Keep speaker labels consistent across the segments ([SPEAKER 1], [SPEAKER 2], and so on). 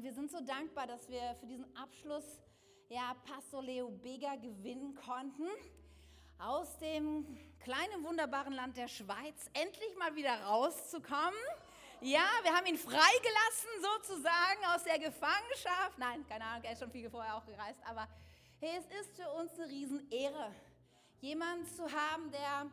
[SPEAKER 1] Und wir sind so dankbar, dass wir für diesen Abschluss ja, Pastor Leo Beger gewinnen konnten. Aus dem kleinen, wunderbaren Land der Schweiz endlich mal wieder rauszukommen. Ja, wir haben ihn freigelassen sozusagen aus der Gefangenschaft. Nein, keine Ahnung, er ist schon viel vorher auch gereist. Aber hey, es ist für uns eine Riesenehre, jemanden zu haben, der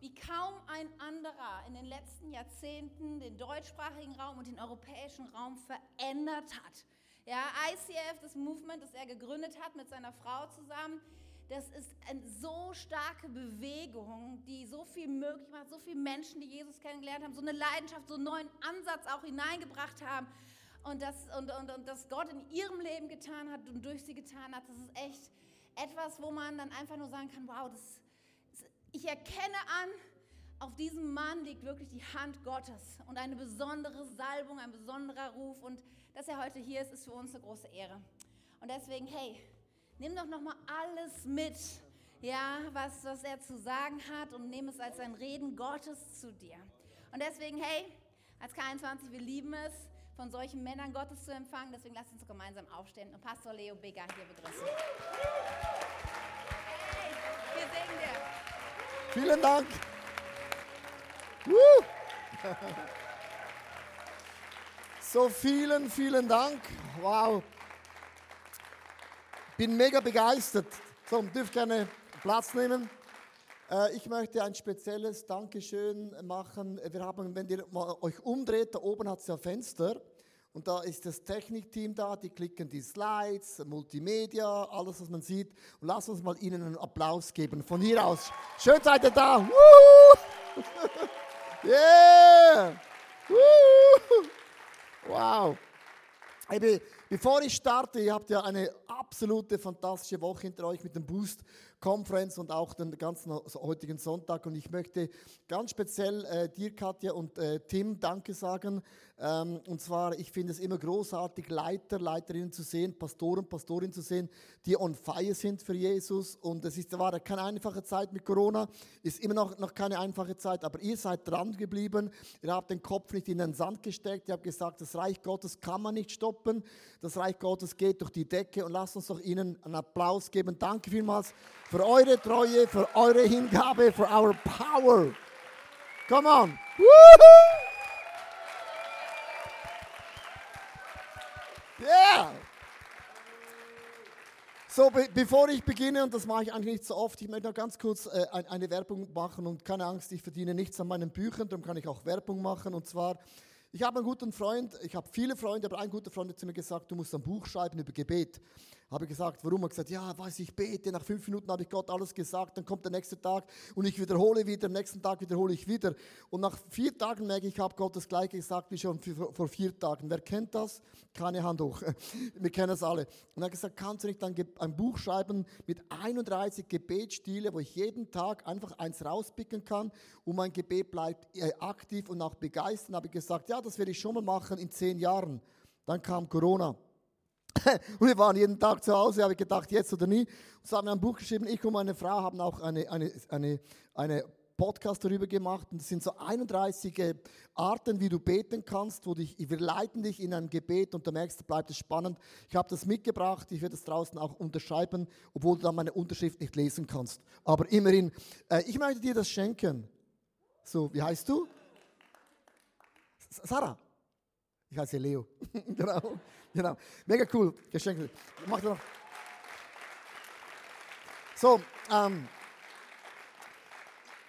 [SPEAKER 1] wie kaum ein anderer in den letzten Jahrzehnten den deutschsprachigen Raum und den europäischen Raum verändert hat. Ja, ICF, das Movement, das er gegründet hat mit seiner Frau zusammen, das ist eine so starke Bewegung, die so viel möglich macht, so viele Menschen, die Jesus kennengelernt haben, so eine Leidenschaft, so einen neuen Ansatz auch hineingebracht haben. Und das, und, und, und das Gott in ihrem Leben getan hat und durch sie getan hat, das ist echt etwas, wo man dann einfach nur sagen kann, wow, das, ich erkenne an, auf diesem Mann liegt wirklich die Hand Gottes und eine besondere Salbung, ein besonderer Ruf. Und dass er heute hier ist, ist für uns eine große Ehre. Und deswegen, hey, nimm doch noch mal alles mit, ja, was, was er zu sagen hat und nimm es als ein Reden Gottes zu dir. Und deswegen, hey, als K21, wir lieben es, von solchen Männern Gottes zu empfangen. Deswegen lasst uns gemeinsam aufstehen und Pastor Leo Bigger hier begrüßen. Hey, wir singen dir.
[SPEAKER 2] Vielen Dank. So, vielen, vielen Dank. Wow. Bin mega begeistert. So, dürft gerne Platz nehmen. Äh, ich möchte ein spezielles Dankeschön machen. Wir haben, wenn ihr euch umdreht, da oben hat es ja Fenster. Und da ist das Technikteam da, die klicken die Slides, Multimedia, alles, was man sieht. Und lass uns mal ihnen einen Applaus geben. Von hier aus. Schön seid ihr da. Yeah! Wow. Hey, bevor ich starte, ihr habt ja eine absolute fantastische Woche hinter euch mit dem Boost Conference und auch den ganzen heutigen Sonntag. Und ich möchte ganz speziell äh, dir, Katja und äh, Tim, Danke sagen. Ähm, und zwar, ich finde es immer großartig, Leiter, Leiterinnen zu sehen, Pastoren, Pastorinnen zu sehen, die on fire sind für Jesus. Und es ist, war keine einfache Zeit mit Corona, ist immer noch, noch keine einfache Zeit, aber ihr seid dran geblieben. Ihr habt den Kopf nicht in den Sand gesteckt. Ihr habt gesagt, das Reich Gottes kann man nicht stoppen. Das Reich Gottes geht durch die Decke. Und lasst uns doch ihnen einen Applaus geben. Danke vielmals für eure Treue, für eure Hingabe, für our power. Come on. Woohoo! Yeah! So, be bevor ich beginne, und das mache ich eigentlich nicht so oft, ich möchte noch ganz kurz äh, ein, eine Werbung machen und keine Angst, ich verdiene nichts an meinen Büchern, darum kann ich auch Werbung machen. Und zwar, ich habe einen guten Freund, ich habe viele Freunde, aber ein guter Freund hat zu mir gesagt, du musst ein Buch schreiben über Gebet. Habe gesagt, warum? Er hat gesagt, ja, weiß ich bete, nach fünf Minuten habe ich Gott alles gesagt, dann kommt der nächste Tag und ich wiederhole wieder, am nächsten Tag wiederhole ich wieder. Und nach vier Tagen merke ich, ich habe Gott das gleiche gesagt wie schon vor vier Tagen. Wer kennt das? Keine Hand hoch. Wir kennen es alle. Und er hat gesagt, kannst du nicht ein Buch schreiben mit 31 Gebetsstile, wo ich jeden Tag einfach eins rauspicken kann und mein Gebet bleibt äh, aktiv und auch begeistert. Habe ich gesagt, ja, das werde ich schon mal machen in zehn Jahren. Dann kam Corona. Und wir waren jeden Tag zu Hause, habe ich gedacht, jetzt oder nie. Und so haben wir ein Buch geschrieben. Ich und meine Frau haben auch eine, eine, eine, eine Podcast darüber gemacht. Und es sind so 31 äh, Arten, wie du beten kannst, wo dich, wir leiten dich in ein Gebet und du merkst, bleibt es spannend. Ich habe das mitgebracht, ich werde es draußen auch unterschreiben, obwohl du dann meine Unterschrift nicht lesen kannst. Aber immerhin, äh, ich möchte dir das schenken. So, wie heißt du? Sarah. Ich heiße Leo. genau. Genau. Mega cool. Geschenke. Mach noch. So, ähm,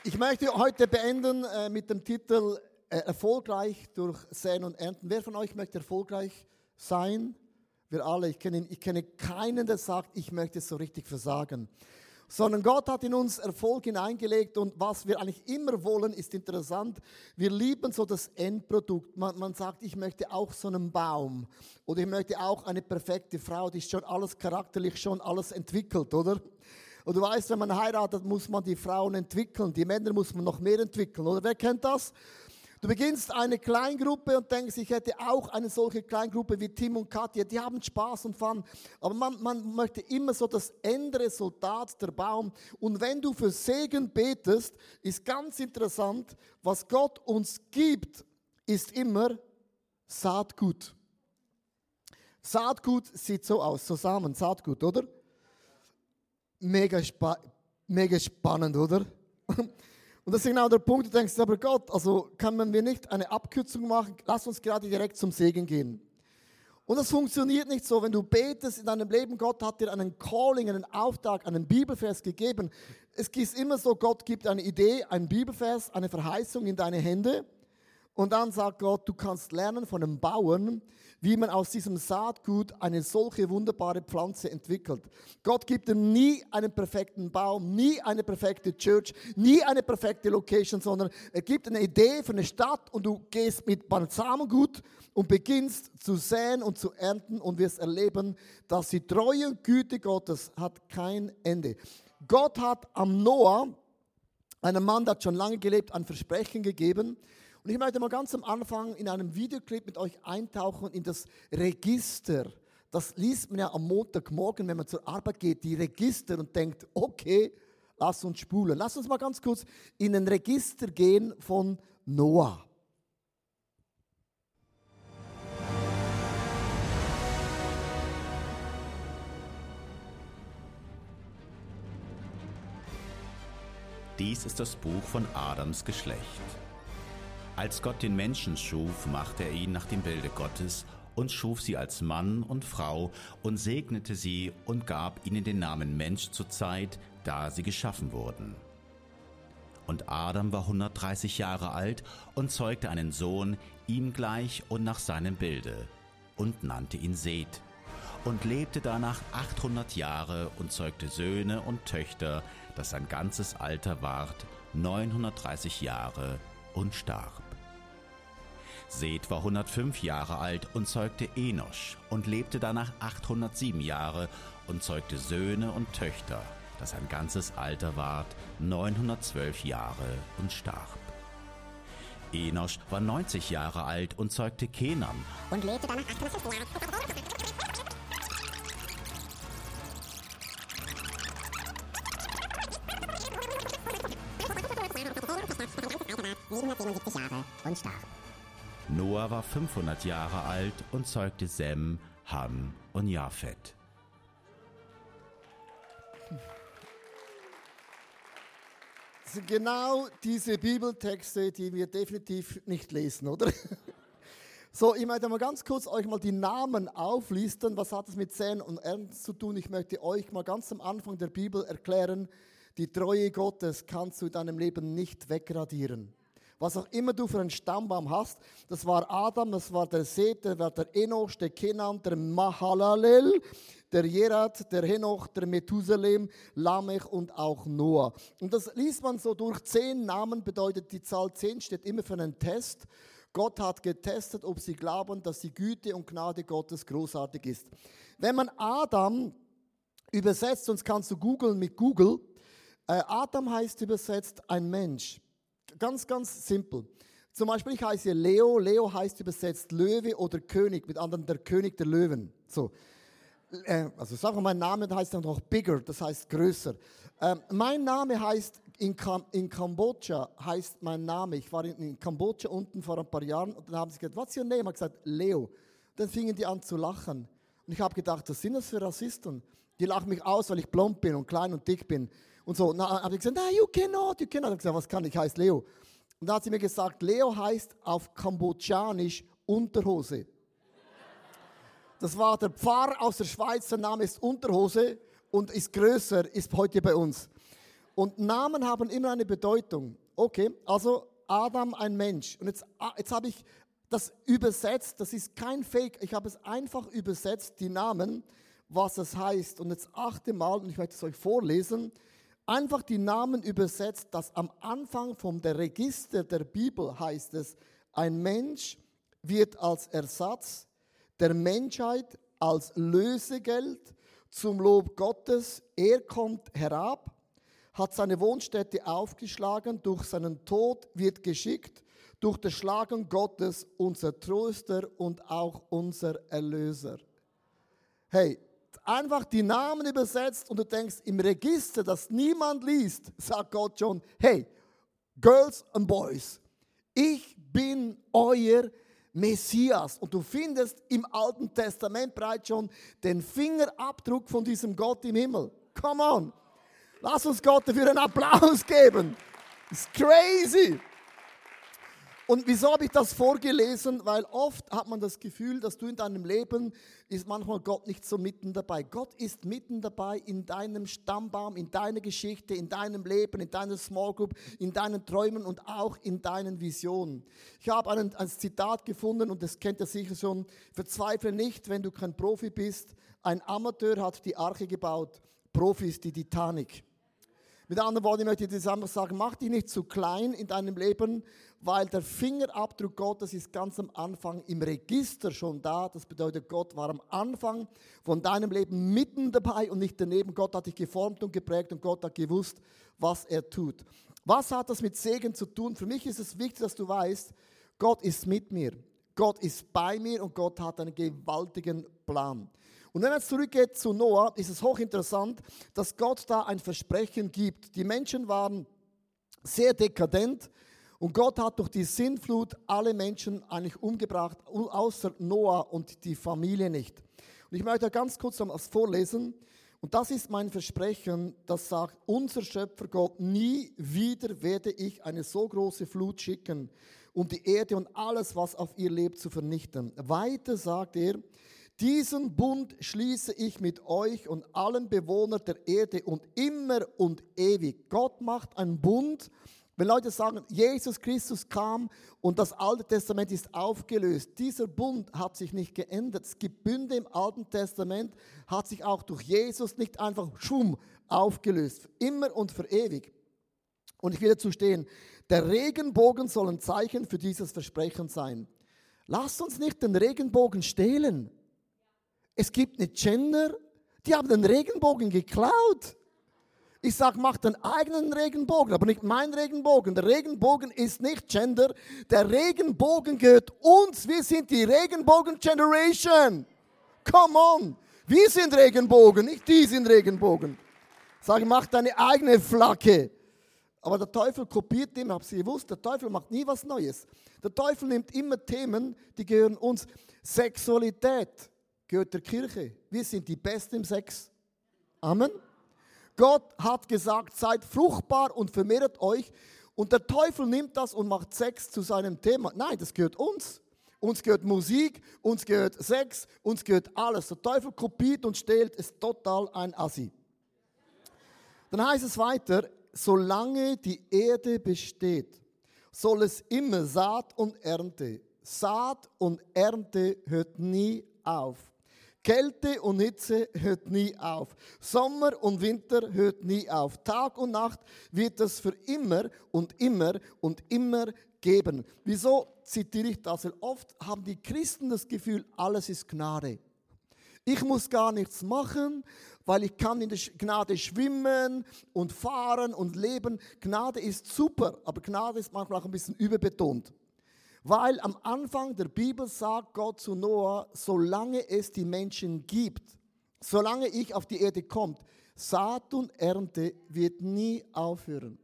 [SPEAKER 2] ich möchte heute beenden äh, mit dem Titel äh, Erfolgreich durch Säen und Ernten. Wer von euch möchte erfolgreich sein? Wir alle. Ich kenne, ich kenne keinen, der sagt, ich möchte so richtig versagen sondern Gott hat in uns Erfolg hineingelegt und was wir eigentlich immer wollen, ist interessant. Wir lieben so das Endprodukt. Man, man sagt, ich möchte auch so einen Baum oder ich möchte auch eine perfekte Frau, die ist schon alles charakterlich schon alles entwickelt, oder? Und du weißt, wenn man heiratet, muss man die Frauen entwickeln, die Männer muss man noch mehr entwickeln, oder? Wer kennt das? Du beginnst eine Kleingruppe und denkst, ich hätte auch eine solche Kleingruppe wie Tim und Katja. Die haben Spaß und Fun. Aber man, man möchte immer so das Endresultat der Baum. Und wenn du für Segen betest, ist ganz interessant, was Gott uns gibt, ist immer Saatgut. Saatgut sieht so aus, so Samen, Saatgut, oder? Mega, spa mega spannend, oder? Und das ist genau der Punkt, du denkst, aber Gott, also kann man mir nicht eine Abkürzung machen, lass uns gerade direkt zum Segen gehen. Und das funktioniert nicht so, wenn du betest in deinem Leben, Gott hat dir einen Calling, einen Auftrag, einen Bibelvers gegeben. Es ist immer so, Gott gibt eine Idee, einen Bibelvers, eine Verheißung in deine Hände. Und dann sagt Gott, du kannst lernen von einem Bauern, wie man aus diesem Saatgut eine solche wunderbare Pflanze entwickelt. Gott gibt dir nie einen perfekten Baum, nie eine perfekte Church, nie eine perfekte Location, sondern er gibt eine Idee für eine Stadt und du gehst mit Samengut und beginnst zu säen und zu ernten und wirst erleben, dass die treue Güte Gottes hat kein Ende. Gott hat am Noah, einem Mann, der hat schon lange gelebt, ein Versprechen gegeben. Und ich möchte mal ganz am Anfang in einem Videoclip mit euch eintauchen in das Register. Das liest man ja am Montagmorgen, wenn man zur Arbeit geht, die Register und denkt, okay, lass uns spulen. Lass uns mal ganz kurz in ein Register gehen von Noah.
[SPEAKER 3] Dies ist das Buch von Adams Geschlecht. Als Gott den Menschen schuf, machte er ihn nach dem Bilde Gottes und schuf sie als Mann und Frau und segnete sie und gab ihnen den Namen Mensch zur Zeit, da sie geschaffen wurden. Und Adam war 130 Jahre alt und zeugte einen Sohn, ihm gleich und nach seinem Bilde, und nannte ihn Seth, und lebte danach 800 Jahre und zeugte Söhne und Töchter, das sein ganzes Alter ward, 930 Jahre, und starb. Seth war 105 Jahre alt und zeugte Enosch und lebte danach 807 Jahre und zeugte Söhne und Töchter, das sein ganzes Alter ward, 912 Jahre und starb. Enosch war 90 Jahre alt und zeugte Kenan und lebte danach 805 Jahre. 777 Jahre und starb. Noah war 500 Jahre alt und zeugte Sem, Ham und Japhet.
[SPEAKER 2] Das sind genau diese Bibeltexte, die wir definitiv nicht lesen, oder? So, ich möchte mal ganz kurz euch mal die Namen auflisten. Was hat es mit Säen und Ernten zu tun? Ich möchte euch mal ganz am Anfang der Bibel erklären, die Treue Gottes kannst du in deinem Leben nicht wegradieren was auch immer du für einen Stammbaum hast. Das war Adam, das war der Seth, das war der Enoch, der Kenan, der Mahalalel, der Jerat, der Henoch, der Methusalem, Lamech und auch Noah. Und das liest man so durch. Zehn Namen bedeutet, die Zahl zehn steht immer für einen Test. Gott hat getestet, ob sie glauben, dass die Güte und Gnade Gottes großartig ist. Wenn man Adam übersetzt, sonst kannst du googeln mit Google, äh, Adam heißt übersetzt ein Mensch. Ganz, ganz simpel. Zum Beispiel, ich heiße Leo. Leo heißt übersetzt Löwe oder König, mit anderen der König der Löwen. So. Äh, also sagen wir, mein Name heißt dann noch Bigger, das heißt größer. Ähm, mein Name heißt in, Kam in Kambodscha heißt mein Name. Ich war in, in, Kambodscha unten vor ein paar Jahren und dann haben sie gesagt, was ist Ihr Name? Ich habe gesagt, Leo. Dann fingen die an zu lachen. Und ich habe gedacht, was sind das für Rassisten? Die lachen mich aus, weil ich blond bin und klein und dick bin. Und so, na, habe ich gesagt, na, you cannot, you cannot. Ich gesagt, was kann ich? Heiße Leo. Und da hat sie mir gesagt, Leo heißt auf Kambodschanisch Unterhose. Das war der Pfarrer aus der Schweiz, sein Name ist Unterhose und ist größer, ist heute bei uns. Und Namen haben immer eine Bedeutung. Okay, also Adam ein Mensch. Und jetzt, ah, jetzt habe ich das übersetzt, das ist kein Fake, ich habe es einfach übersetzt, die Namen, was es heißt. Und jetzt achte mal, und ich möchte es euch vorlesen, einfach die Namen übersetzt, dass am Anfang vom der Register der Bibel heißt es, ein Mensch wird als Ersatz der Menschheit als Lösegeld zum Lob Gottes. Er kommt herab, hat seine Wohnstätte aufgeschlagen, durch seinen Tod wird geschickt, durch das Schlagen Gottes unser Tröster und auch unser Erlöser. Hey, einfach die Namen übersetzt und du denkst, im Register, das niemand liest, sagt Gott schon, hey, Girls and Boys, ich bin euer Messias. Und du findest im Alten Testament bereits schon den Fingerabdruck von diesem Gott im Himmel. Come on. Lass uns Gott dafür einen Applaus geben. It's crazy. Und wieso habe ich das vorgelesen? Weil oft hat man das Gefühl, dass du in deinem Leben ist manchmal Gott nicht so mitten dabei. Gott ist mitten dabei in deinem Stammbaum, in deiner Geschichte, in deinem Leben, in deiner Small Group, in deinen Träumen und auch in deinen Visionen. Ich habe ein, ein Zitat gefunden und das kennt ihr sicher schon. Verzweifle nicht, wenn du kein Profi bist. Ein Amateur hat die Arche gebaut. Profi ist die Titanic. Mit anderen Worten, ich möchte dir einfach sagen, mach dich nicht zu klein in deinem Leben, weil der Fingerabdruck Gottes ist ganz am Anfang im Register schon da. Das bedeutet, Gott war am Anfang von deinem Leben mitten dabei und nicht daneben. Gott hat dich geformt und geprägt und Gott hat gewusst, was er tut. Was hat das mit Segen zu tun? Für mich ist es wichtig, dass du weißt, Gott ist mit mir. Gott ist bei mir und Gott hat einen gewaltigen Plan. Und wenn man zurückgeht zu Noah, ist es hochinteressant, dass Gott da ein Versprechen gibt. Die Menschen waren sehr dekadent und Gott hat durch die Sintflut alle Menschen eigentlich umgebracht, außer Noah und die Familie nicht. Und ich möchte ganz kurz etwas vorlesen. Und das ist mein Versprechen, das sagt unser Schöpfer Gott, nie wieder werde ich eine so große Flut schicken, um die Erde und alles, was auf ihr lebt, zu vernichten. Weiter sagt er, diesen Bund schließe ich mit euch und allen Bewohnern der Erde und immer und ewig. Gott macht einen Bund. Wenn Leute sagen, Jesus Christus kam und das Alte Testament ist aufgelöst, dieser Bund hat sich nicht geändert. Es gibt Bünde im Alten Testament, hat sich auch durch Jesus nicht einfach schum aufgelöst. Immer und für ewig. Und ich will dazu stehen, der Regenbogen soll ein Zeichen für dieses Versprechen sein. Lasst uns nicht den Regenbogen stehlen. Es gibt eine Gender, die haben den Regenbogen geklaut. Ich sage, mach deinen eigenen Regenbogen, aber nicht mein Regenbogen. Der Regenbogen ist nicht Gender. Der Regenbogen gehört uns. Wir sind die Regenbogen-Generation. Come on. Wir sind Regenbogen, nicht die sind Regenbogen. Sag, mach deine eigene Flagge. Aber der Teufel kopiert immer, habt ihr gewusst, der Teufel macht nie was Neues. Der Teufel nimmt immer Themen, die gehören uns. Sexualität gehört der Kirche. Wir sind die Besten im Sex. Amen. Gott hat gesagt, seid fruchtbar und vermehrt euch. Und der Teufel nimmt das und macht Sex zu seinem Thema. Nein, das gehört uns. Uns gehört Musik, uns gehört Sex, uns gehört alles. Der Teufel kopiert und stehlt, ist total ein Assi. Dann heißt es weiter, solange die Erde besteht, soll es immer Saat und Ernte. Saat und Ernte hört nie auf. Kälte und Hitze hört nie auf. Sommer und Winter hört nie auf. Tag und Nacht wird es für immer und immer und immer geben. Wieso zitiere ich das? Weil oft haben die Christen das Gefühl, alles ist Gnade. Ich muss gar nichts machen, weil ich kann in der Gnade schwimmen und fahren und leben. Gnade ist super, aber Gnade ist manchmal auch ein bisschen überbetont. Weil am Anfang der Bibel sagt Gott zu Noah, solange es die Menschen gibt, solange ich auf die Erde kommt, Saat und Ernte wird nie aufhören.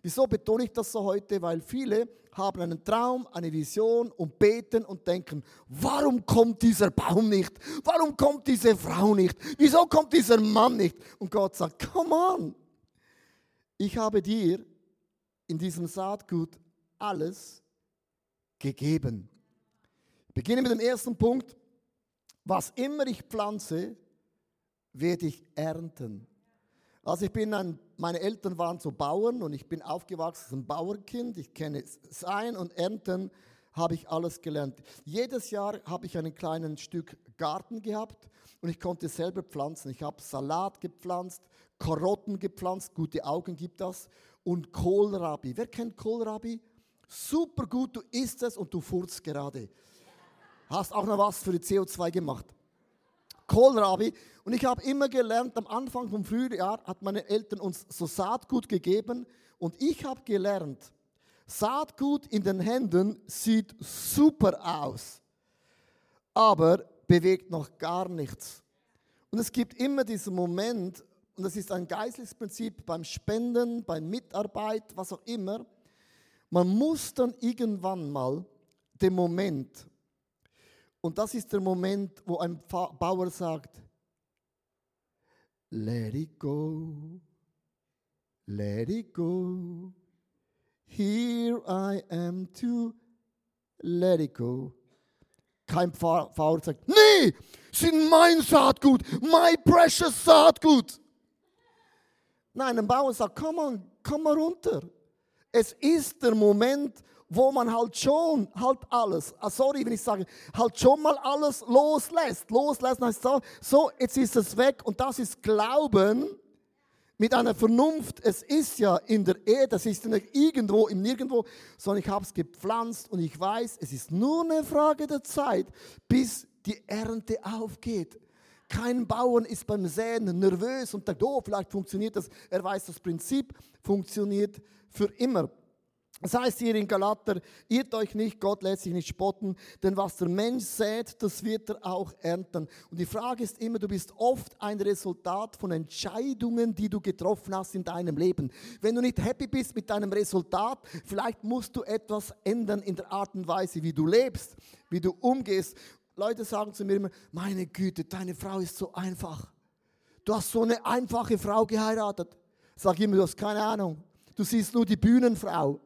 [SPEAKER 2] Wieso betone ich das so heute? Weil viele haben einen Traum, eine Vision und beten und denken, warum kommt dieser Baum nicht? Warum kommt diese Frau nicht? Wieso kommt dieser Mann nicht? Und Gott sagt, come on, ich habe dir in diesem Saatgut alles gegeben. Ich beginne mit dem ersten Punkt. Was immer ich pflanze, werde ich ernten. Also ich bin ein, meine Eltern waren so Bauern und ich bin aufgewachsen als ein Bauerkind. Ich kenne Sein und Ernten, habe ich alles gelernt. Jedes Jahr habe ich ein kleines Stück Garten gehabt und ich konnte selber pflanzen. Ich habe Salat gepflanzt, Karotten gepflanzt, gute Augen gibt das und Kohlrabi. Wer kennt Kohlrabi? Super gut, du isst es und du furzt gerade. Hast auch noch was für die CO2 gemacht. Kohlrabi. Und ich habe immer gelernt, am Anfang vom Frühjahr hat meine Eltern uns so Saatgut gegeben und ich habe gelernt, Saatgut in den Händen sieht super aus, aber bewegt noch gar nichts. Und es gibt immer diesen Moment, und das ist ein geistliches Prinzip beim Spenden, bei Mitarbeit, was auch immer, man muss dann irgendwann mal den Moment Und das ist der Moment, wo ein Bauer sagt, let it go, let it go. Here I am to let it go. Kein Bauer sagt, nee, sind mein Saatgut, my precious Saatgut. Nein, ein Bauer sagt, komm on, komm mal runter. Es ist der Moment, wo man halt schon halt alles, ah, sorry, wenn ich sage, halt schon mal alles loslässt. Loslassen heißt so, so, jetzt ist es weg und das ist Glauben mit einer Vernunft. Es ist ja in der Erde, es ist nicht irgendwo im Nirgendwo, sondern ich habe es gepflanzt und ich weiß, es ist nur eine Frage der Zeit, bis die Ernte aufgeht. Kein Bauern ist beim Säen nervös und sagt, oh, vielleicht funktioniert das. Er weiß, das Prinzip funktioniert für immer. Das heißt hier in Galater, irrt euch nicht, Gott lässt sich nicht spotten, denn was der Mensch sät, das wird er auch ernten. Und die Frage ist immer, du bist oft ein Resultat von Entscheidungen, die du getroffen hast in deinem Leben. Wenn du nicht happy bist mit deinem Resultat, vielleicht musst du etwas ändern in der Art und Weise, wie du lebst, wie du umgehst. Leute sagen zu mir immer, meine Güte, deine Frau ist so einfach. Du hast so eine einfache Frau geheiratet. Sag immer, du hast keine Ahnung. Du siehst nur die Bühnenfrau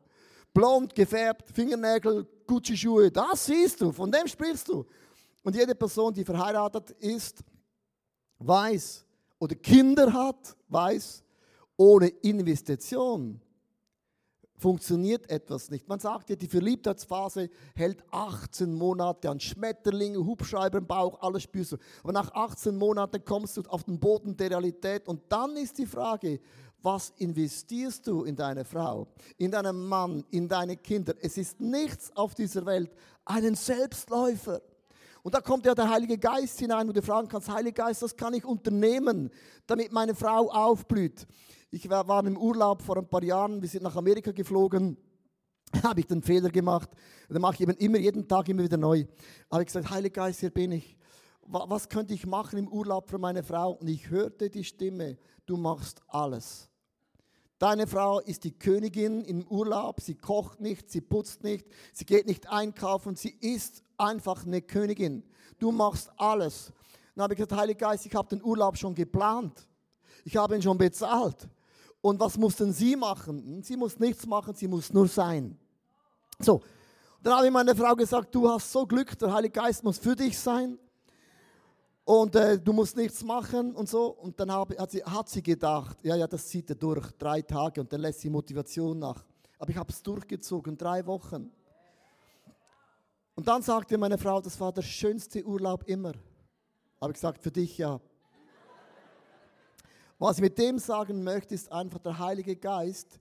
[SPEAKER 2] blond gefärbt, Fingernägel, Gucci-Schuhe, das siehst du, von dem sprichst du. Und jede Person, die verheiratet ist, weiß oder Kinder hat, weiß, ohne Investition funktioniert etwas nicht. Man sagt ja, die Verliebtheitsphase hält 18 Monate an Schmetterlinge, Hubschreiber im Bauch, alles spürst du. Aber nach 18 Monaten kommst du auf den Boden der Realität und dann ist die Frage, was investierst du in deine Frau, in deinen Mann, in deine Kinder? Es ist nichts auf dieser Welt einen Selbstläufer. Und da kommt ja der Heilige Geist hinein, wo du fragen kannst, Heiliger Geist, was kann ich unternehmen, damit meine Frau aufblüht? Ich war im Urlaub vor ein paar Jahren, wir sind nach Amerika geflogen, habe ich den Fehler gemacht. Da mache ich eben immer, jeden Tag immer wieder neu. Habe ich gesagt, Heiliger Geist, hier bin ich. Was könnte ich machen im Urlaub für meine Frau? Und ich hörte die Stimme, du machst alles. Deine Frau ist die Königin im Urlaub, sie kocht nicht, sie putzt nicht, sie geht nicht einkaufen, sie ist einfach eine Königin. Du machst alles. Dann habe ich gesagt, Heiliger Geist, ich habe den Urlaub schon geplant. Ich habe ihn schon bezahlt. Und was muss denn sie machen? Sie muss nichts machen, sie muss nur sein. So, dann habe ich meiner Frau gesagt, du hast so Glück, der Heilige Geist muss für dich sein und äh, du musst nichts machen und so. Und dann hab, hat, sie, hat sie gedacht, ja, ja, das zieht er durch, drei Tage und dann lässt sie Motivation nach. Aber ich habe es durchgezogen, drei Wochen. Und dann sagte meine Frau, das war der schönste Urlaub immer. Habe ich gesagt, für dich ja. Was ich mit dem sagen möchte, ist einfach der Heilige Geist,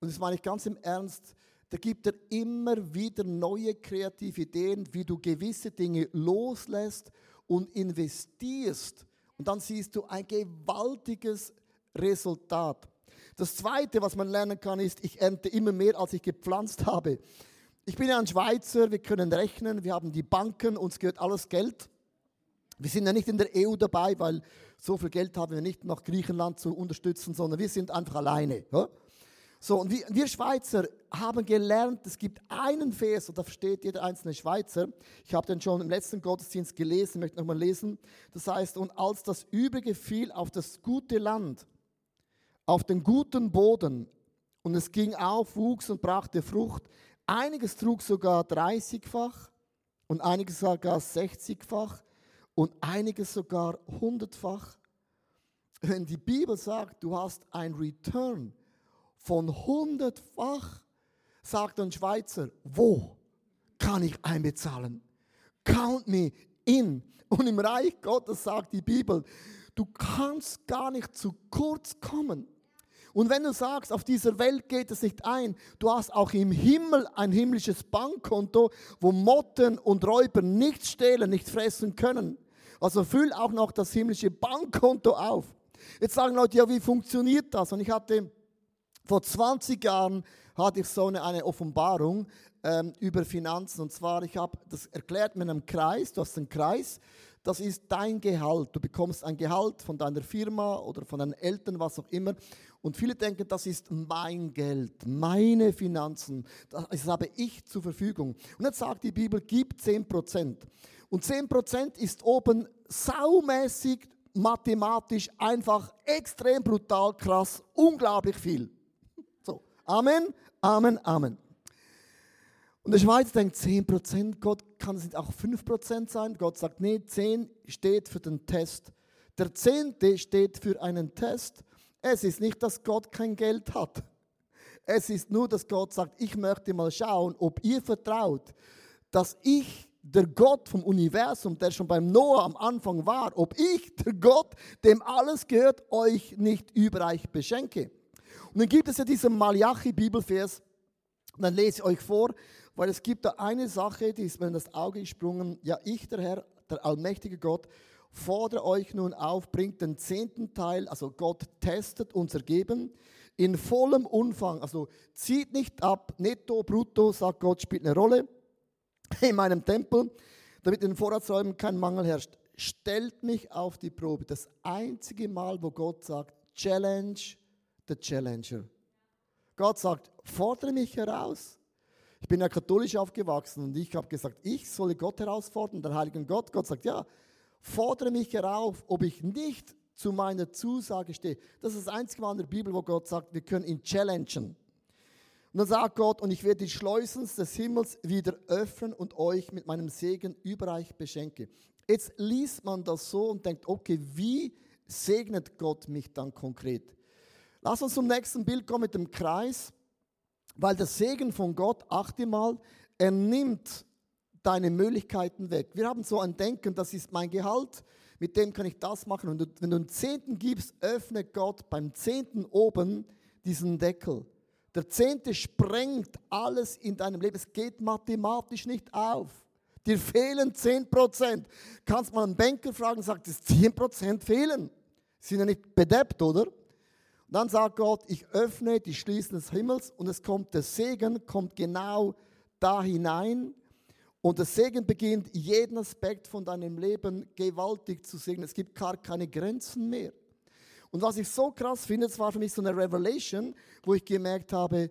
[SPEAKER 2] und das meine ich ganz im Ernst, da gibt er immer wieder neue kreative Ideen, wie du gewisse Dinge loslässt und investierst und dann siehst du ein gewaltiges Resultat. Das Zweite, was man lernen kann, ist, ich ernte immer mehr, als ich gepflanzt habe. Ich bin ja ein Schweizer, wir können rechnen, wir haben die Banken, uns gehört alles Geld. Wir sind ja nicht in der EU dabei, weil so viel Geld haben wir nicht, noch Griechenland zu unterstützen, sondern wir sind einfach alleine. Ja? So, und wir, Schweizer haben gelernt, es gibt einen Vers, und da steht jeder einzelne Schweizer. Ich habe den schon im letzten Gottesdienst gelesen, möchte nochmal lesen. Das heißt, und als das Übrige fiel auf das gute Land, auf den guten Boden, und es ging auf, wuchs und brachte Frucht, einiges trug sogar 30-fach und einiges sogar 60-fach und einiges sogar 100-fach. Wenn die Bibel sagt, du hast ein Return, von hundertfach, sagt ein Schweizer, wo kann ich einbezahlen? Count me in. Und im Reich Gottes sagt die Bibel, du kannst gar nicht zu kurz kommen. Und wenn du sagst, auf dieser Welt geht es nicht ein, du hast auch im Himmel ein himmlisches Bankkonto, wo Motten und Räuber nicht stehlen, nicht fressen können. Also füll auch noch das himmlische Bankkonto auf. Jetzt sagen Leute, ja, wie funktioniert das? Und ich hatte vor 20 Jahren hatte ich so eine, eine Offenbarung ähm, über Finanzen. Und zwar, ich habe das erklärt mit einem Kreis. Du hast einen Kreis, das ist dein Gehalt. Du bekommst ein Gehalt von deiner Firma oder von deinen Eltern, was auch immer. Und viele denken, das ist mein Geld, meine Finanzen. Das habe ich zur Verfügung. Und jetzt sagt die Bibel, gib 10 Prozent. Und 10 Prozent ist oben saumäßig, mathematisch einfach extrem brutal, krass, unglaublich viel. Amen, Amen, Amen. Und der Schweiz denkt 10%, Gott kann es nicht auch 5% sein. Gott sagt, nee, 10 steht für den Test. Der Zehnte steht für einen Test. Es ist nicht, dass Gott kein Geld hat. Es ist nur, dass Gott sagt, ich möchte mal schauen, ob ihr vertraut, dass ich, der Gott vom Universum, der schon beim Noah am Anfang war, ob ich, der Gott, dem alles gehört, euch nicht überreich beschenke. Und dann gibt es ja diesen Malachi-Bibelvers, und dann lese ich euch vor, weil es gibt da eine Sache, die ist mir in das Auge gesprungen. Ja, ich, der Herr, der allmächtige Gott, fordere euch nun auf, bringt den zehnten Teil, also Gott testet unser Geben in vollem Umfang. Also zieht nicht ab, netto, brutto, sagt Gott, spielt eine Rolle in meinem Tempel, damit in den Vorratsräumen kein Mangel herrscht. Stellt mich auf die Probe. Das einzige Mal, wo Gott sagt, Challenge the Challenger. Gott sagt, fordere mich heraus. Ich bin ja katholisch aufgewachsen und ich habe gesagt, ich solle Gott herausfordern, den heiligen Gott. Gott sagt, ja, fordere mich herauf, ob ich nicht zu meiner Zusage stehe. Das ist das einzige Mal in der Bibel, wo Gott sagt, wir können ihn challengen. Und dann sagt Gott, und ich werde die Schleusen des Himmels wieder öffnen und euch mit meinem Segen überreich beschenke. Jetzt liest man das so und denkt, okay, wie segnet Gott mich dann konkret? Lass uns zum nächsten Bild kommen mit dem Kreis. Weil der Segen von Gott, achte mal, er nimmt deine Möglichkeiten weg. Wir haben so ein Denken, das ist mein Gehalt, mit dem kann ich das machen. Und wenn du einen Zehnten gibst, öffnet Gott beim Zehnten oben diesen Deckel. Der Zehnte sprengt alles in deinem Leben. Es geht mathematisch nicht auf. Dir fehlen 10 Prozent. Kannst mal einen Banker fragen, sagt es 10 Prozent fehlen. Sind ja nicht bedeppt, oder? Dann sagt Gott, ich öffne die Schließen des Himmels und es kommt der Segen, kommt genau da hinein. Und der Segen beginnt, jeden Aspekt von deinem Leben gewaltig zu segnen. Es gibt gar keine Grenzen mehr. Und was ich so krass finde, das war für mich so eine Revelation, wo ich gemerkt habe,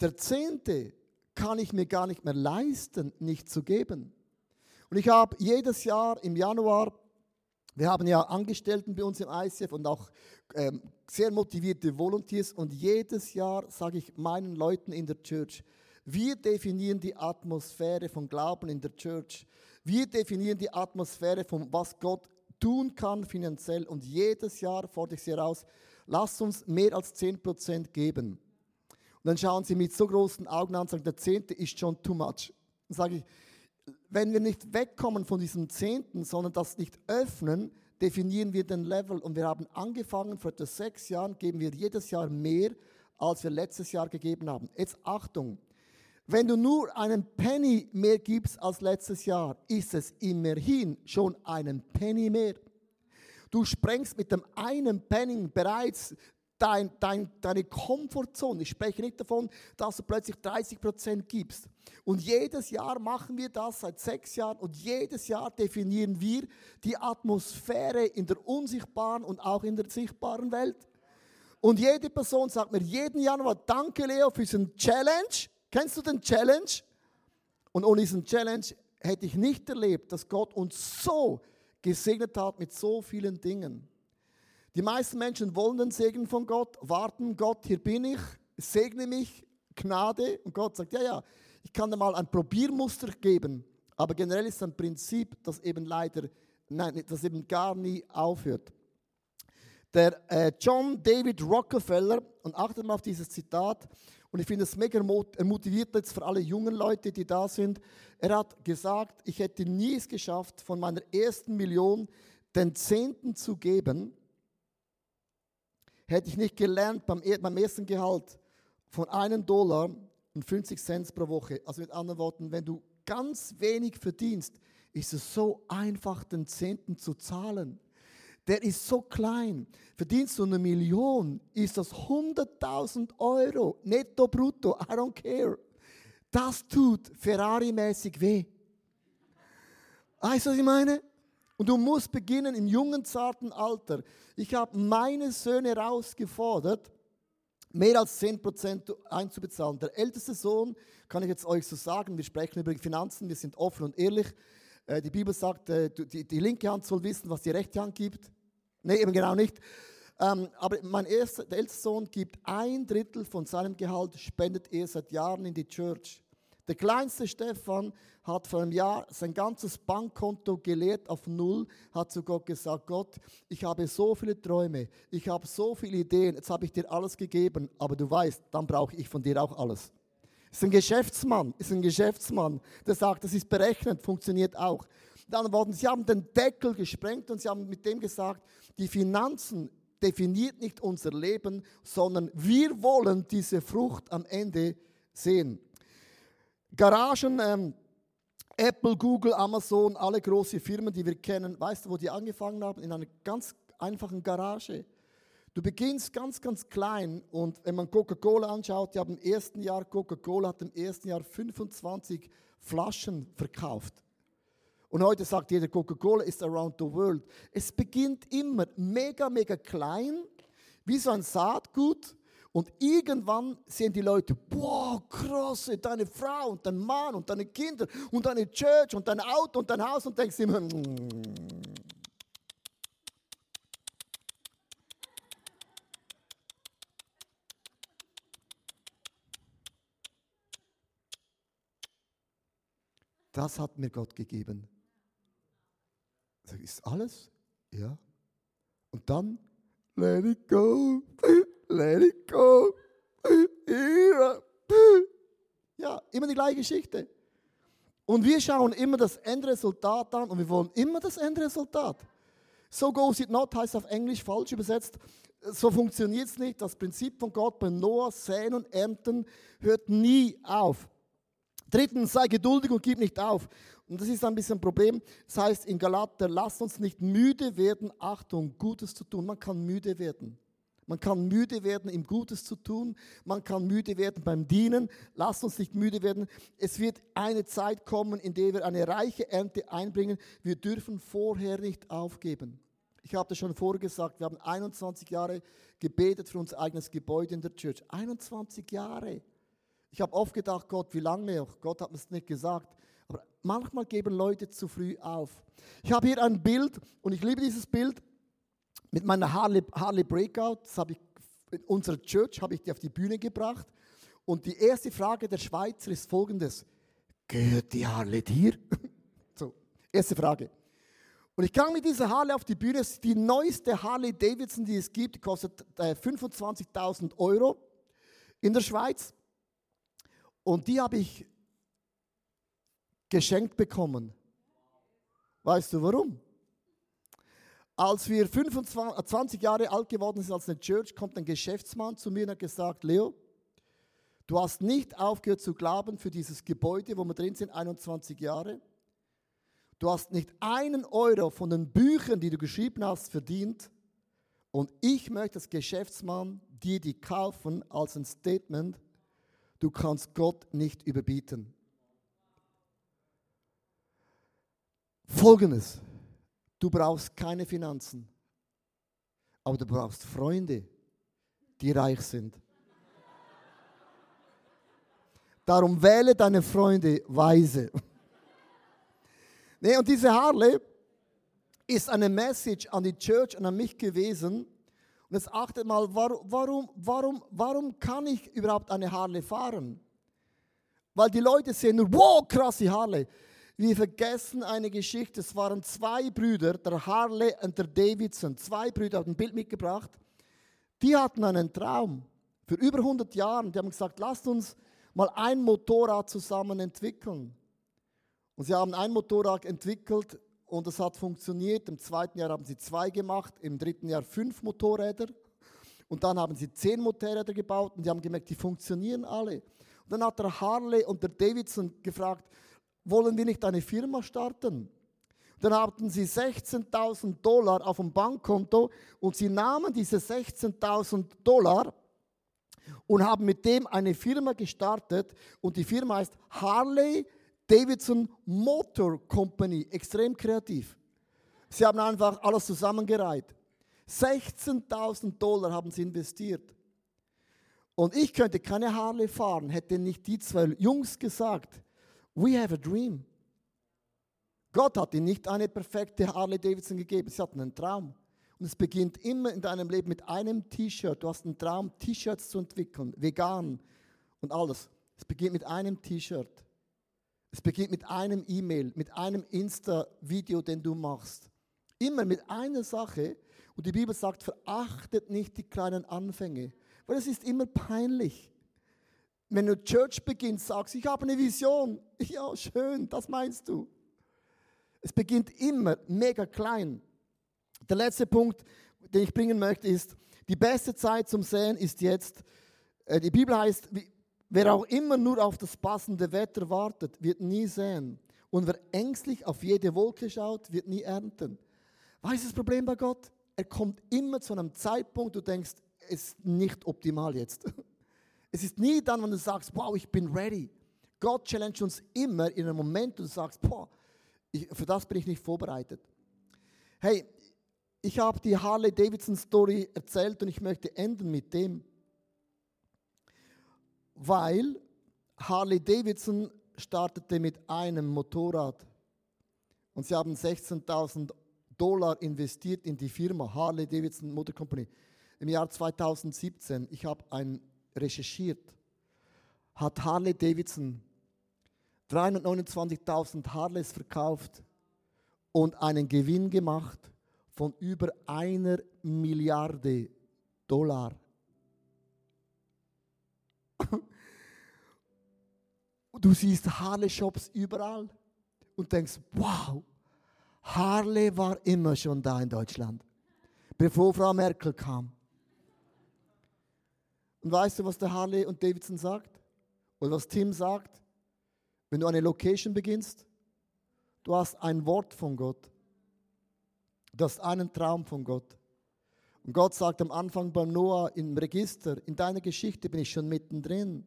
[SPEAKER 2] der Zehnte kann ich mir gar nicht mehr leisten, nicht zu geben. Und ich habe jedes Jahr im Januar wir haben ja Angestellten bei uns im ICF und auch ähm, sehr motivierte Volunteers und jedes Jahr sage ich meinen Leuten in der Church, wir definieren die Atmosphäre von Glauben in der Church. Wir definieren die Atmosphäre von was Gott tun kann finanziell und jedes Jahr fordere ich sie heraus, lasst uns mehr als 10% geben. Und dann schauen sie mit so großen Augen an und sagen, der Zehnte ist schon too much. Dann sage ich, wenn wir nicht wegkommen von diesem Zehnten, sondern das nicht öffnen, definieren wir den Level. Und wir haben angefangen, vor etwa sechs Jahren geben wir jedes Jahr mehr, als wir letztes Jahr gegeben haben. Jetzt Achtung, wenn du nur einen Penny mehr gibst als letztes Jahr, ist es immerhin schon einen Penny mehr. Du sprengst mit dem einen Penny bereits dein, dein, deine Komfortzone. Ich spreche nicht davon, dass du plötzlich 30 Prozent gibst. Und jedes Jahr machen wir das seit sechs Jahren und jedes Jahr definieren wir die Atmosphäre in der unsichtbaren und auch in der sichtbaren Welt. Und jede Person sagt mir jeden Januar, danke Leo für diesen Challenge. Kennst du den Challenge? Und ohne diesen Challenge hätte ich nicht erlebt, dass Gott uns so gesegnet hat mit so vielen Dingen. Die meisten Menschen wollen den Segen von Gott, warten, Gott, hier bin ich, segne mich, Gnade. Und Gott sagt, ja, ja, ich kann dir mal ein Probiermuster geben. Aber generell ist ein Prinzip, das eben leider, nein, das eben gar nie aufhört. Der äh, John David Rockefeller, und achtet mal auf dieses Zitat, und ich finde es mega motiviert jetzt für alle jungen Leute, die da sind. Er hat gesagt, ich hätte nie es geschafft, von meiner ersten Million den Zehnten zu geben, hätte ich nicht gelernt beim, beim ersten Gehalt von einem Dollar und 50 Cent pro Woche. Also mit anderen Worten, wenn du ganz wenig verdienst, ist es so einfach, den Zehnten zu zahlen. Der ist so klein. Verdienst du eine Million, ist das 100.000 Euro, netto, brutto, I don't care. Das tut Ferrari-mäßig weh. Weißt du, was ich meine? Und du musst beginnen im jungen, zarten Alter. Ich habe meine Söhne herausgefordert, mehr als 10% einzubezahlen. Der älteste Sohn, kann ich jetzt euch so sagen, wir sprechen über Finanzen, wir sind offen und ehrlich. Äh, die Bibel sagt, äh, die, die linke Hand soll wissen, was die rechte Hand gibt. Nee, eben genau nicht. Ähm, aber mein erster, der älteste Sohn gibt ein Drittel von seinem Gehalt, spendet er seit Jahren in die Church. Der kleinste Stefan hat vor einem Jahr sein ganzes Bankkonto geleert auf Null, hat zu Gott gesagt, Gott, ich habe so viele Träume, ich habe so viele Ideen, jetzt habe ich dir alles gegeben, aber du weißt, dann brauche ich von dir auch alles. Ist ein Geschäftsmann, ist ein Geschäftsmann, der sagt, das ist berechnet, funktioniert auch. Dann wurden, sie haben den Deckel gesprengt und sie haben mit dem gesagt, die Finanzen definiert nicht unser Leben, sondern wir wollen diese Frucht am Ende sehen. Garagen, ähm, Apple, Google, Amazon, alle große Firmen, die wir kennen, weißt du, wo die angefangen haben? In einer ganz einfachen Garage. Du beginnst ganz, ganz klein und wenn man Coca-Cola anschaut, die haben im ersten Jahr, Coca-Cola hat im ersten Jahr 25 Flaschen verkauft. Und heute sagt jeder, Coca-Cola ist around the world. Es beginnt immer mega, mega klein, wie so ein Saatgut. Und irgendwann sehen die Leute, boah, krass, deine Frau und dein Mann und deine Kinder und deine Church und dein Auto und dein Haus und denkst immer, mm. das hat mir Gott gegeben. Ist alles? Ja. Und dann, let it go, let it go. Ja, immer die gleiche Geschichte. Und wir schauen immer das Endresultat an und wir wollen immer das Endresultat. So goes it not heißt auf Englisch falsch übersetzt. So funktioniert es nicht. Das Prinzip von Gott bei Noah, Säen und Ernten hört nie auf. Drittens, sei geduldig und gib nicht auf. Und das ist ein bisschen ein Problem. Das heißt in Galater, lasst uns nicht müde werden, Achtung, Gutes zu tun. Man kann müde werden. Man kann müde werden, ihm Gutes zu tun. Man kann müde werden beim Dienen. Lasst uns nicht müde werden. Es wird eine Zeit kommen, in der wir eine reiche Ernte einbringen. Wir dürfen vorher nicht aufgeben. Ich habe das schon vorgesagt. Wir haben 21 Jahre gebetet für unser eigenes Gebäude in der Church. 21 Jahre. Ich habe oft gedacht, Gott, wie lange noch? Gott hat mir es nicht gesagt. Aber manchmal geben Leute zu früh auf. Ich habe hier ein Bild und ich liebe dieses Bild mit meiner Harley, Harley Breakout. Das habe ich in unserer Church habe ich die auf die Bühne gebracht. Und die erste Frage der Schweizer ist folgendes: Gehört die Harley dir? so, erste Frage. Und ich kam mit dieser Harley auf die Bühne. Das ist die neueste Harley Davidson, die es gibt. Die kostet äh, 25.000 Euro in der Schweiz. Und die habe ich geschenkt bekommen. Weißt du warum? Als wir 25, 20 Jahre alt geworden sind als eine Church, kommt ein Geschäftsmann zu mir und hat gesagt, Leo, du hast nicht aufgehört zu glauben für dieses Gebäude, wo wir drin sind, 21 Jahre. Du hast nicht einen Euro von den Büchern, die du geschrieben hast, verdient. Und ich möchte als Geschäftsmann dir die kaufen als ein Statement, du kannst Gott nicht überbieten. Folgendes, du brauchst keine Finanzen, aber du brauchst Freunde, die reich sind. Darum wähle deine Freunde weise. nee, und diese Harley ist eine Message an die Church und an mich gewesen. Und jetzt achtet mal, warum, warum, warum kann ich überhaupt eine Harley fahren? Weil die Leute sehen nur, wow, krasse Harley. Wir vergessen eine Geschichte. Es waren zwei Brüder, der Harley und der Davidson. Zwei Brüder haben ein Bild mitgebracht. Die hatten einen Traum. Für über 100 Jahre. Die haben gesagt, lasst uns mal ein Motorrad zusammen entwickeln. Und sie haben ein Motorrad entwickelt und es hat funktioniert. Im zweiten Jahr haben sie zwei gemacht, im dritten Jahr fünf Motorräder. Und dann haben sie zehn Motorräder gebaut und die haben gemerkt, die funktionieren alle. Und dann hat der Harley und der Davidson gefragt, wollen wir nicht eine Firma starten? Dann hatten sie 16.000 Dollar auf dem Bankkonto und sie nahmen diese 16.000 Dollar und haben mit dem eine Firma gestartet und die Firma heißt Harley Davidson Motor Company. Extrem kreativ. Sie haben einfach alles zusammengereiht. 16.000 Dollar haben sie investiert. Und ich könnte keine Harley fahren, hätte nicht die zwei Jungs gesagt, we have a dream. Gott hat ihnen nicht eine perfekte Harley Davidson gegeben, sie hatten einen Traum. Und es beginnt immer in deinem Leben mit einem T-Shirt. Du hast einen Traum, T-Shirts zu entwickeln, vegan und alles. Es beginnt mit einem T-Shirt. Es beginnt mit einem E-Mail, mit einem Insta-Video, den du machst. Immer mit einer Sache. Und die Bibel sagt, verachtet nicht die kleinen Anfänge, weil es ist immer peinlich. Wenn du Church beginnst, sagst, ich habe eine Vision. Ja, schön, das meinst du. Es beginnt immer mega klein. Der letzte Punkt, den ich bringen möchte, ist, die beste Zeit zum Säen ist jetzt. Äh, die Bibel heißt, wer auch immer nur auf das passende Wetter wartet, wird nie säen. Und wer ängstlich auf jede Wolke schaut, wird nie ernten. Was ist das Problem bei Gott? Er kommt immer zu einem Zeitpunkt, du denkst, es ist nicht optimal jetzt. Es ist nie dann, wenn du sagst, wow, ich bin ready. Gott challenge uns immer in einem Moment, du sagst, boah, ich, für das bin ich nicht vorbereitet. Hey, ich habe die Harley Davidson Story erzählt und ich möchte enden mit dem, weil Harley Davidson startete mit einem Motorrad und sie haben 16.000 Dollar investiert in die Firma Harley Davidson Motor Company im Jahr 2017. Ich habe ein recherchiert. Hat Harley Davidson 329.000 Harleys verkauft und einen Gewinn gemacht von über einer Milliarde Dollar. Du siehst Harley-Shops überall und denkst, wow, Harley war immer schon da in Deutschland, bevor Frau Merkel kam. Und weißt du, was der Harley und Davidson sagt? Oder was Tim sagt? Wenn du eine Location beginnst, du hast ein Wort von Gott. Du hast einen Traum von Gott. Und Gott sagt am Anfang beim Noah im Register, in deiner Geschichte bin ich schon mittendrin.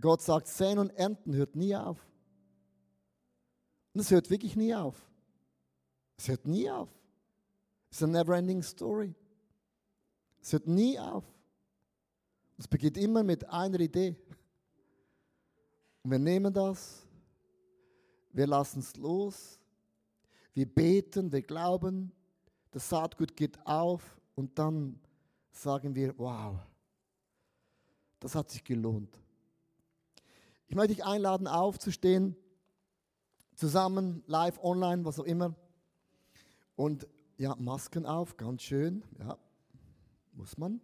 [SPEAKER 2] Gott sagt, Säen und Ernten hört nie auf. Und es hört wirklich nie auf. Es hört nie auf. Es ist eine never-ending story. Es hört nie auf. Es beginnt immer mit einer Idee. Und wir nehmen das, wir lassen es los, wir beten, wir glauben, das Saatgut geht auf und dann sagen wir, wow, das hat sich gelohnt. Ich möchte dich einladen, aufzustehen, zusammen, live, online, was auch immer. Und ja, Masken auf, ganz schön, ja, muss man.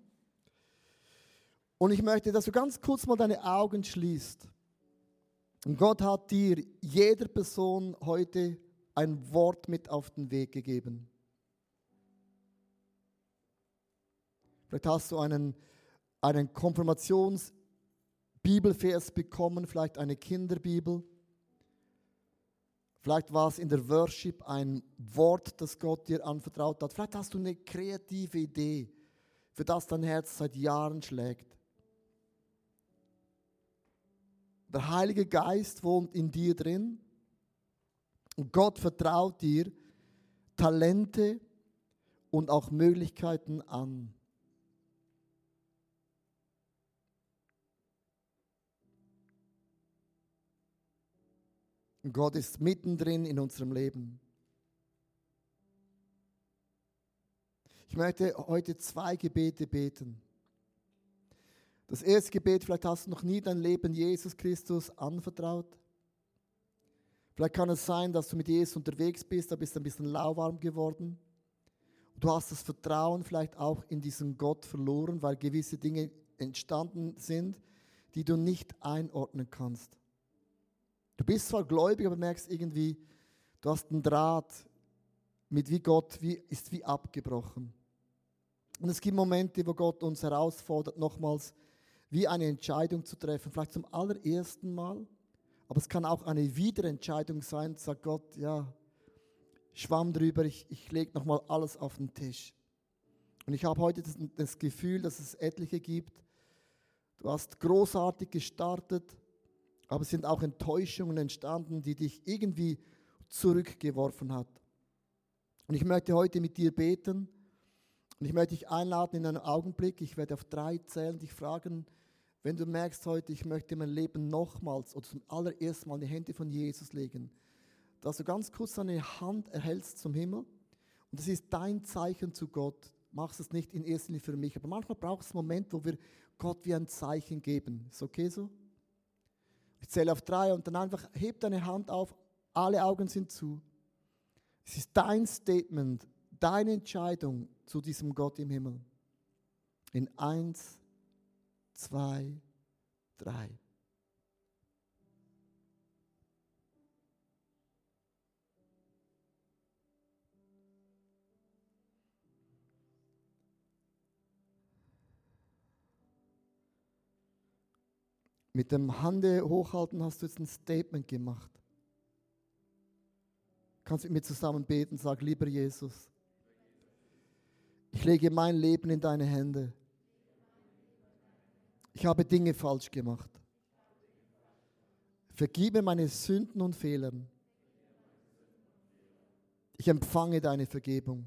[SPEAKER 2] Und ich möchte, dass du ganz kurz mal deine Augen schließt. Und Gott hat dir, jeder Person heute ein Wort mit auf den Weg gegeben. Vielleicht hast du einen, einen Konfirmations-Bibelvers bekommen, vielleicht eine Kinderbibel. Vielleicht war es in der Worship ein Wort, das Gott dir anvertraut hat. Vielleicht hast du eine kreative Idee, für das dein Herz seit Jahren schlägt. Der Heilige Geist wohnt in dir drin und Gott vertraut dir Talente und auch Möglichkeiten an. Und Gott ist mittendrin in unserem Leben. Ich möchte heute zwei Gebete beten. Das erste Gebet, vielleicht hast du noch nie dein Leben Jesus Christus anvertraut. Vielleicht kann es sein, dass du mit Jesus unterwegs bist, da bist du ein bisschen lauwarm geworden. Du hast das Vertrauen vielleicht auch in diesen Gott verloren, weil gewisse Dinge entstanden sind, die du nicht einordnen kannst. Du bist zwar gläubig, aber merkst irgendwie, du hast einen Draht mit wie Gott wie, ist wie abgebrochen. Und es gibt Momente, wo Gott uns herausfordert, nochmals wie eine Entscheidung zu treffen, vielleicht zum allerersten Mal. Aber es kann auch eine Wiederentscheidung sein, sagt Gott, ja, schwamm drüber, ich, ich lege nochmal alles auf den Tisch. Und ich habe heute das, das Gefühl, dass es etliche gibt. Du hast großartig gestartet, aber es sind auch Enttäuschungen entstanden, die dich irgendwie zurückgeworfen hat. Und ich möchte heute mit dir beten. Und ich möchte dich einladen in einen Augenblick. Ich werde auf drei zählen, dich fragen, wenn du merkst heute, ich möchte mein Leben nochmals oder zum allerersten Mal in die Hände von Jesus legen, dass du ganz kurz deine Hand erhältst zum Himmel. Und das ist dein Zeichen zu Gott. Machst es nicht in erster Linie für mich, aber manchmal braucht es einen Moment, wo wir Gott wie ein Zeichen geben. Ist okay so? Ich zähle auf drei und dann einfach heb deine Hand auf, alle Augen sind zu. Es ist dein Statement, deine Entscheidung zu diesem Gott im Himmel. In eins, zwei, drei. Mit dem Hande hochhalten hast du jetzt ein Statement gemacht. Kannst du mit mir zusammen beten, sag, lieber Jesus, ich lege mein Leben in deine Hände. Ich habe Dinge falsch gemacht. Vergib mir meine Sünden und Fehlern. Ich empfange deine Vergebung.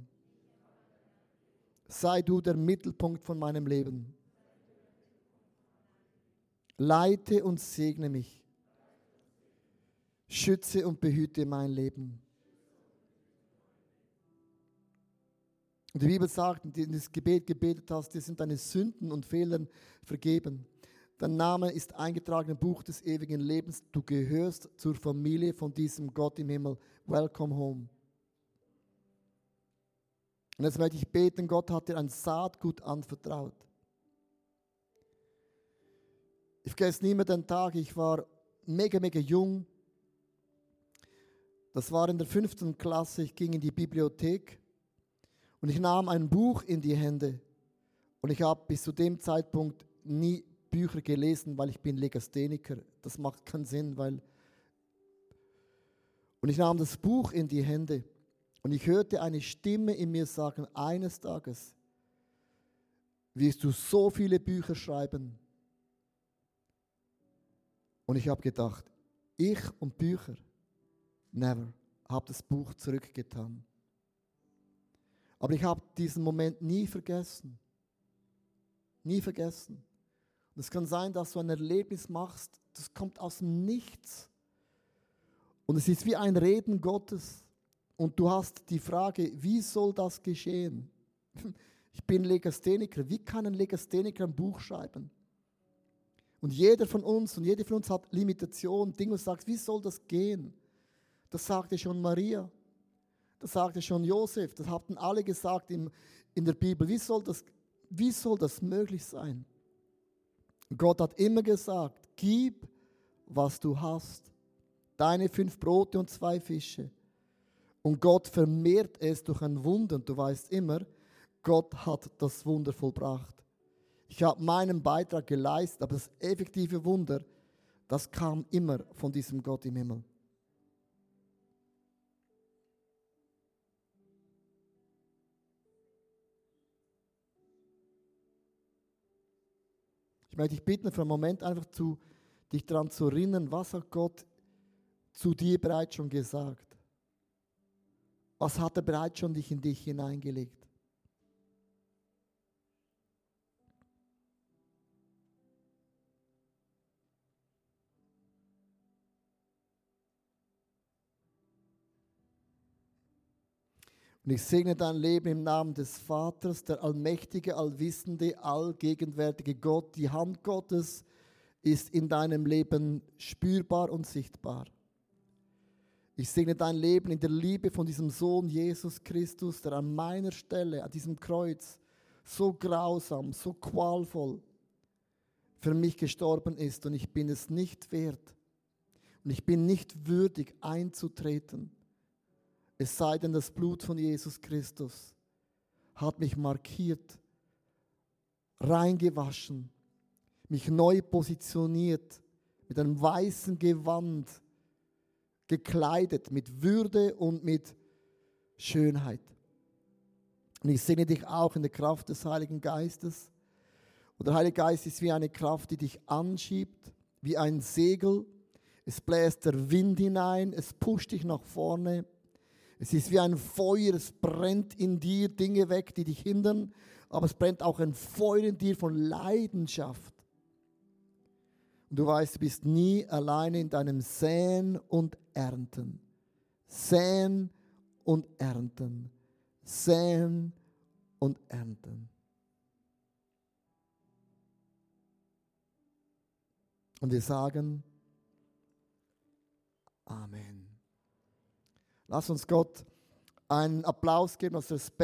[SPEAKER 2] Sei du der Mittelpunkt von meinem Leben. Leite und segne mich. Schütze und behüte mein Leben. Und die Bibel sagt, in du das Gebet gebetet hast, dir sind deine Sünden und Fehlern vergeben. Dein Name ist eingetragen im Buch des ewigen Lebens. Du gehörst zur Familie von diesem Gott im Himmel. Welcome home. Und jetzt möchte ich beten, Gott hat dir ein Saatgut anvertraut. Ich vergesse nie mehr den Tag, ich war mega, mega jung. Das war in der fünften Klasse, ich ging in die Bibliothek und ich nahm ein Buch in die Hände und ich habe bis zu dem Zeitpunkt nie Bücher gelesen, weil ich bin Legastheniker. Das macht keinen Sinn, weil... Und ich nahm das Buch in die Hände und ich hörte eine Stimme in mir sagen, eines Tages wirst du so viele Bücher schreiben. Und ich habe gedacht, ich und Bücher, never, habe das Buch zurückgetan. Aber ich habe diesen Moment nie vergessen. Nie vergessen. Und es kann sein, dass du ein Erlebnis machst, das kommt aus dem Nichts. Und es ist wie ein Reden Gottes. Und du hast die Frage, wie soll das geschehen? Ich bin Legastheniker. Wie kann ein Legastheniker ein Buch schreiben? Und jeder von uns und jede von uns hat Limitationen, Dinge, und sagt, wie soll das gehen? Das sagte schon Maria. Das sagte schon Josef, das hatten alle gesagt in, der Bibel. Wie soll, das, wie soll das möglich sein? Gott hat immer gesagt, gib, was du hast. Deine fünf Brote und zwei Fische. Und Gott vermehrt es durch ein Wunder. Und du weißt immer, Gott hat das Wunder vollbracht. Ich habe meinen Beitrag geleistet, aber das effektive Wunder, das kam immer von diesem Gott im Himmel. Möchte dich bitten, für einen Moment einfach zu, dich daran zu erinnern, was hat Gott zu dir bereits schon gesagt? Was hat er bereits schon dich in dich hineingelegt? Und ich segne dein Leben im Namen des Vaters, der allmächtige, allwissende, allgegenwärtige Gott. Die Hand Gottes ist in deinem Leben spürbar und sichtbar. Ich segne dein Leben in der Liebe von diesem Sohn Jesus Christus, der an meiner Stelle, an diesem Kreuz, so grausam, so qualvoll für mich gestorben ist und ich bin es nicht wert. Und ich bin nicht würdig einzutreten es sei denn, das Blut von Jesus Christus hat mich markiert, reingewaschen, mich neu positioniert, mit einem weißen Gewand gekleidet, mit Würde und mit Schönheit. Und ich sehne dich auch in der Kraft des Heiligen Geistes. Und der Heilige Geist ist wie eine Kraft, die dich anschiebt, wie ein Segel. Es bläst der Wind hinein, es pusht dich nach vorne Es ist wie ein Feuer, es brennt in dir Dinge weg, die dich hindern, aber es brennt auch ein Feuer in dir von Leidenschaft. Und du weißt, du bist nie alleine in deinem Säen und Ernten. Säen und Ernten. Säen und Ernten. Und wir sagen Amen. Lass uns Gott einen Applaus geben aus Respekt.